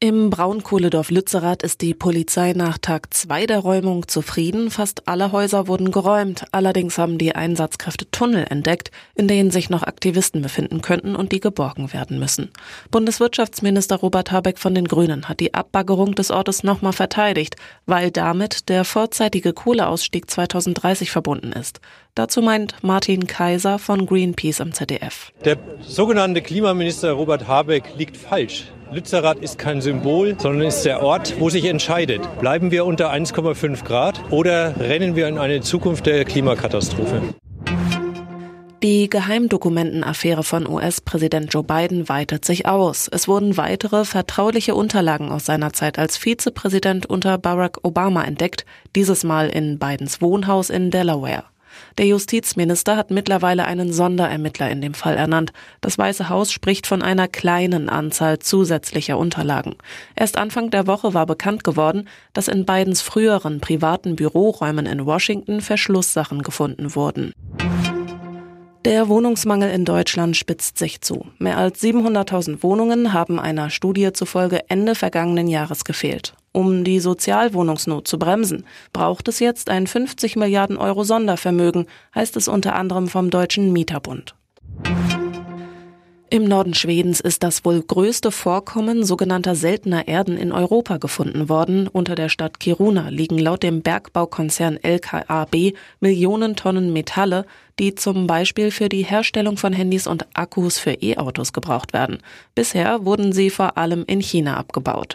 Im Braunkohledorf Lützerath ist die Polizei nach Tag zwei der Räumung zufrieden. Fast alle Häuser wurden geräumt. Allerdings haben die Einsatzkräfte Tunnel entdeckt, in denen sich noch Aktivisten befinden könnten und die geborgen werden müssen. Bundeswirtschaftsminister Robert Habeck von den Grünen hat die Abbaggerung des Ortes nochmal verteidigt, weil damit der vorzeitige Kohleausstieg 2030 verbunden ist. Dazu meint Martin Kaiser von Greenpeace am ZDF. Der sogenannte Klimaminister Robert Habeck liegt falsch. Lützerath ist kein Symbol, sondern ist der Ort, wo sich entscheidet. Bleiben wir unter 1,5 Grad oder rennen wir in eine Zukunft der Klimakatastrophe? Die Geheimdokumentenaffäre von US-Präsident Joe Biden weitet sich aus. Es wurden weitere vertrauliche Unterlagen aus seiner Zeit als Vizepräsident unter Barack Obama entdeckt, dieses Mal in Bidens Wohnhaus in Delaware. Der Justizminister hat mittlerweile einen Sonderermittler in dem Fall ernannt. Das Weiße Haus spricht von einer kleinen Anzahl zusätzlicher Unterlagen. Erst Anfang der Woche war bekannt geworden, dass in Bidens früheren privaten Büroräumen in Washington Verschlusssachen gefunden wurden. Der Wohnungsmangel in Deutschland spitzt sich zu. Mehr als 700.000 Wohnungen haben einer Studie zufolge Ende vergangenen Jahres gefehlt. Um die Sozialwohnungsnot zu bremsen, braucht es jetzt ein 50 Milliarden Euro Sondervermögen, heißt es unter anderem vom Deutschen Mieterbund. Im Norden Schwedens ist das wohl größte Vorkommen sogenannter seltener Erden in Europa gefunden worden. Unter der Stadt Kiruna liegen laut dem Bergbaukonzern LKAB Millionen Tonnen Metalle, die zum Beispiel für die Herstellung von Handys und Akkus für E-Autos gebraucht werden. Bisher wurden sie vor allem in China abgebaut.